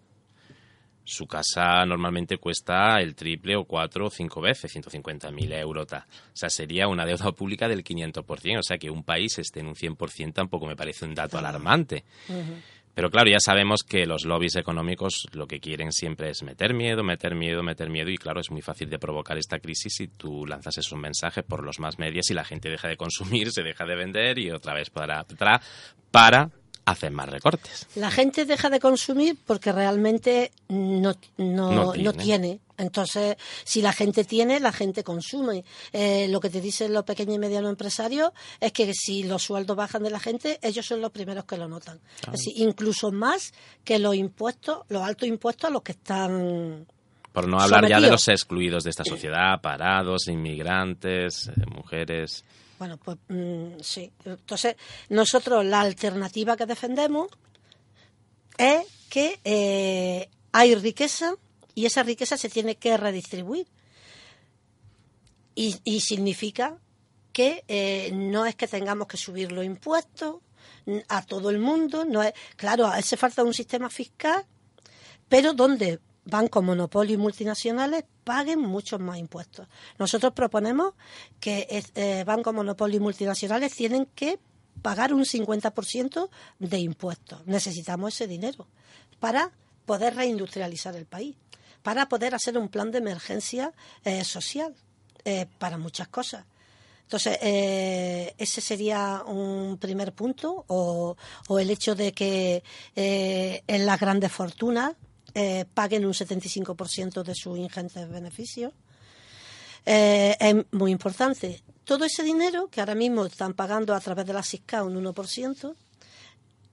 su casa normalmente cuesta el triple o cuatro o cinco veces, 150.000 euros. O sea, sería una deuda pública del 500%. O sea, que un país esté en un 100% tampoco me parece un dato alarmante. Pero claro, ya sabemos que los lobbies económicos lo que quieren siempre es meter miedo, meter miedo, meter miedo y claro, es muy fácil de provocar esta crisis si tú lanzas esos mensajes por los más medios y la gente deja de consumir, *laughs* se deja de vender y otra vez para, para, para hacer más recortes. La gente deja de consumir porque realmente no, no, No no tiene. Entonces, si la gente tiene, la gente consume. Eh, lo que te dicen los pequeños y medianos empresarios es que si los sueldos bajan de la gente, ellos son los primeros que lo notan. Es decir, incluso más que los impuestos, los altos impuestos a los que están Por no hablar ya de los excluidos de esta sociedad, parados, inmigrantes, eh, mujeres. Bueno, pues mm, sí. Entonces, nosotros la alternativa que defendemos es que eh, hay riqueza y esa riqueza se tiene que redistribuir. Y, y significa que eh, no es que tengamos que subir los impuestos a todo el mundo. no es Claro, hace falta un sistema fiscal, pero donde bancos, monopolios y multinacionales paguen muchos más impuestos. Nosotros proponemos que eh, bancos, monopolios y multinacionales tienen que pagar un 50% de impuestos. Necesitamos ese dinero para poder reindustrializar el país, para poder hacer un plan de emergencia eh, social eh, para muchas cosas. Entonces, eh, ese sería un primer punto, o, o el hecho de que en las grandes fortunas eh, paguen un 75% de sus ingentes beneficios. Eh, es muy importante. Todo ese dinero que ahora mismo están pagando a través de la SISCA un 1%,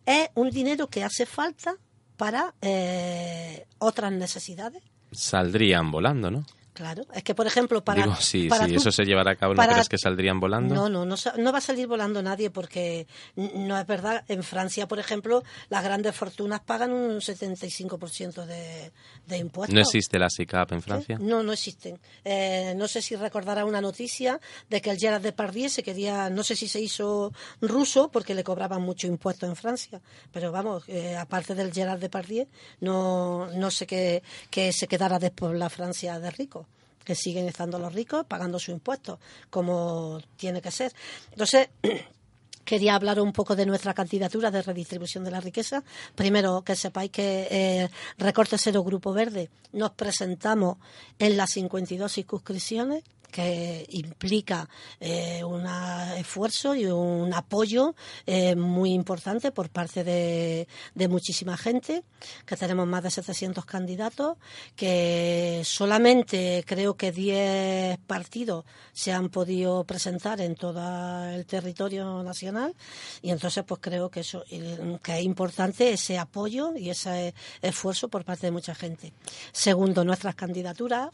es un dinero que hace falta para eh, otras necesidades. Saldrían volando, ¿no? Claro, es que por ejemplo para, Digo, sí, para tú- eso se llevara a cabo, ¿no crees que saldrían volando? No, no, no, no va a salir volando nadie porque no es verdad. En Francia, por ejemplo, las grandes fortunas pagan un 75% de, de impuestos. ¿No existe la SICAP en Francia? No, no existen. Eh, no sé si recordará una noticia de que el Gerard Depardieu se quería, no sé si se hizo ruso porque le cobraban mucho impuesto en Francia, pero vamos, eh, aparte del Gerard Depardieu, no, no sé que, que se quedara después la Francia de ricos que siguen estando los ricos pagando sus impuestos, como tiene que ser. Entonces, *clears throat* quería hablar un poco de nuestra candidatura de redistribución de la riqueza. Primero, que sepáis que eh, Recorte Cero Grupo Verde nos presentamos en las 52 circunscripciones que implica eh, un esfuerzo y un apoyo eh, muy importante por parte de, de muchísima gente, que tenemos más de 700 candidatos, que solamente creo que 10 partidos se han podido presentar en todo el territorio nacional y entonces pues creo que eso que es importante ese apoyo y ese esfuerzo por parte de mucha gente. Segundo, nuestras candidaturas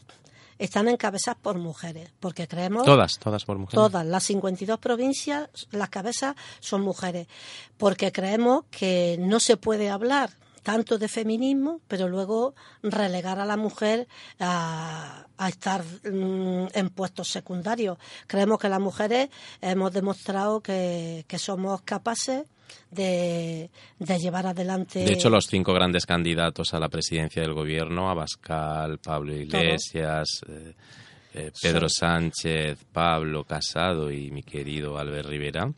están encabezadas por mujeres, porque creemos Todas, todas por mujeres. Todas, las 52 provincias, las cabezas son mujeres, porque creemos que no se puede hablar tanto de feminismo, pero luego relegar a la mujer a, a estar mm, en puestos secundarios. Creemos que las mujeres hemos demostrado que, que somos capaces de, de llevar adelante. De hecho, los cinco grandes candidatos a la presidencia del gobierno, Abascal, Pablo Iglesias, eh, eh, Pedro Sánchez, Pablo Casado y mi querido Albert Rivera,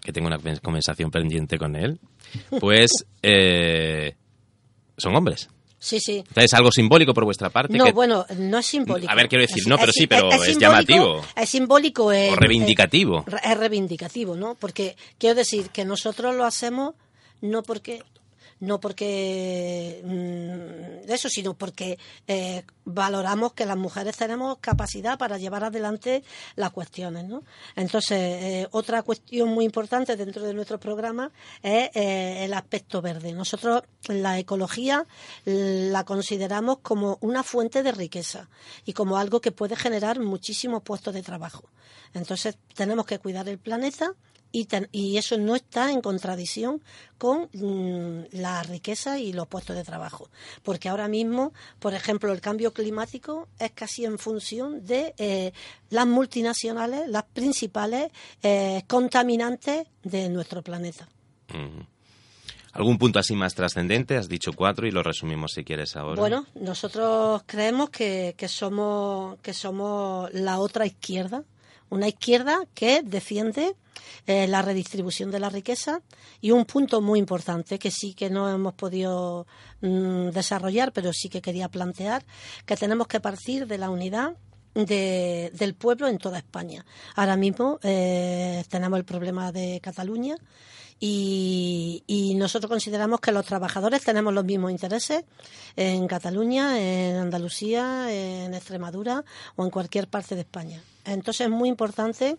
que tengo una conversación pendiente con él, pues *laughs* eh, son hombres. Sí, sí. Entonces, algo simbólico por vuestra parte. No, que- bueno, no es simbólico. A ver, quiero decir, Es- no, pero es- sí, pero es simbólico- llamativo. Es simbólico. en- O reivindicativo. es reivindicativo, ¿no? Porque quiero decir que nosotros lo hacemos no porque no porque mm, eso, sino porque eh, valoramos que las mujeres tenemos capacidad para llevar adelante las cuestiones, ¿no? Entonces, eh, otra cuestión muy importante dentro de nuestro programa es eh, el aspecto verde. Nosotros la ecología la consideramos como una fuente de riqueza y como algo que puede generar muchísimos puestos de trabajo. Entonces, tenemos que cuidar el planeta y, eso no está en contradicción con mm, la riqueza y los puestos de trabajo. Porque ahora mismo, por ejemplo, el cambio climático es casi en función de eh, las multinacionales, las principales eh, contaminantes de nuestro planeta. Mm. ¿Algún punto así más trascendente? Has dicho cuatro y lo resumimos si quieres ahora. Bueno, nosotros creemos que, que somos que somos la otra izquierda, una izquierda que defiende eh, la redistribución de la riqueza y un punto muy importante que sí que no hemos podido mm, desarrollar, pero sí que quería plantear, que tenemos que partir de la unidad de- del pueblo en toda España. Ahora mismo eh, tenemos el problema de Cataluña y nosotros consideramos que los trabajadores tenemos los mismos intereses en Cataluña, en Andalucía, en Extremadura o en cualquier parte de España. Entonces es muy importante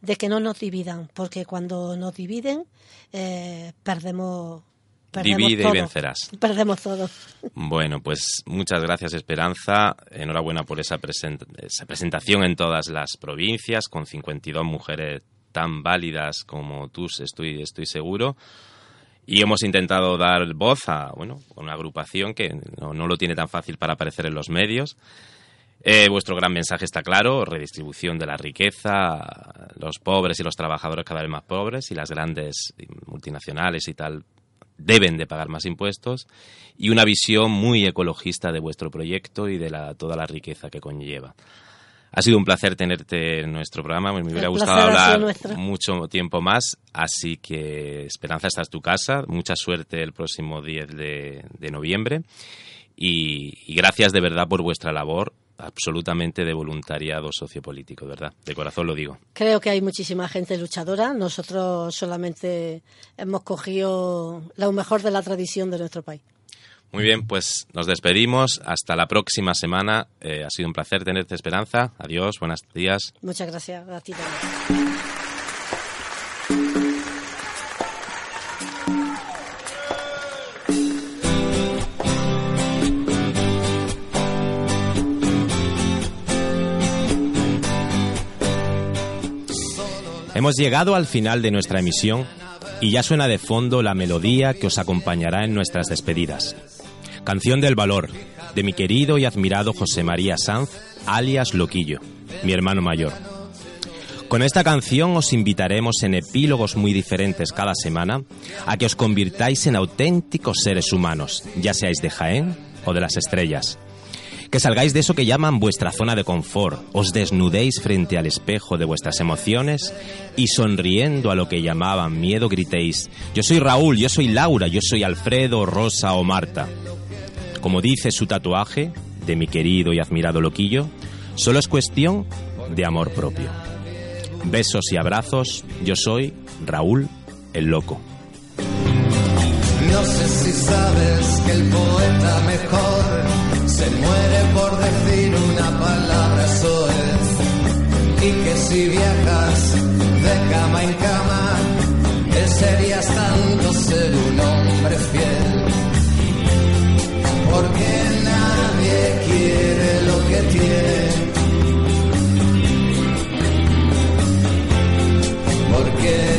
de que no nos dividan, porque cuando nos dividen eh, perdemos, perdemos Divide y vencerás. Perdemos todo. Bueno, pues muchas gracias Esperanza. Enhorabuena por esa, present- esa presentación en todas las provincias, con 52 mujeres tan válidas como tú, estoy, estoy seguro. Y hemos intentado dar voz a bueno, una agrupación que no, no lo tiene tan fácil para aparecer en los medios. Eh, vuestro gran mensaje está claro, redistribución de la riqueza, los pobres y los trabajadores cada vez más pobres y las grandes multinacionales y tal deben de pagar más impuestos y una visión muy ecologista de vuestro proyecto y de la, toda la riqueza que conlleva. Ha sido un placer tenerte en nuestro programa. Me hubiera gustado hablar mucho tiempo más, así que Esperanza, esta es tu casa. Mucha suerte el próximo 10 de, de noviembre y, y gracias de verdad por vuestra labor absolutamente de voluntariado sociopolítico, de ¿verdad? De corazón lo digo. Creo que hay muchísima gente luchadora. Nosotros solamente hemos cogido lo mejor de la tradición de nuestro país. Muy bien, pues nos despedimos. Hasta la próxima semana. Eh, ha sido un placer tenerte, Esperanza. Adiós, buenos días. Muchas gracias a ti también. Hemos llegado al final de nuestra emisión y ya suena de fondo la melodía que os acompañará en nuestras despedidas. Canción del valor, de mi querido y admirado José María Sanz, alias Loquillo, mi hermano mayor. Con esta canción os invitaremos en epílogos muy diferentes cada semana a que os convirtáis en auténticos seres humanos, ya seáis de Jaén o de las estrellas. Que salgáis de eso que llaman vuestra zona de confort, os desnudéis frente al espejo de vuestras emociones y sonriendo a lo que llamaban miedo gritéis, yo soy Raúl, yo soy Laura, yo soy Alfredo, Rosa o Marta. Como dice su tatuaje, de mi querido y admirado loquillo, solo es cuestión de amor propio. Besos y abrazos, yo soy Raúl el Loco. No sé si sabes que el poeta mejor se muere por decir una palabra, eso. Y que si viajas de cama en cama, él sería santo ser un hombre fiel. Porque nadie quiere lo que tiene. Porque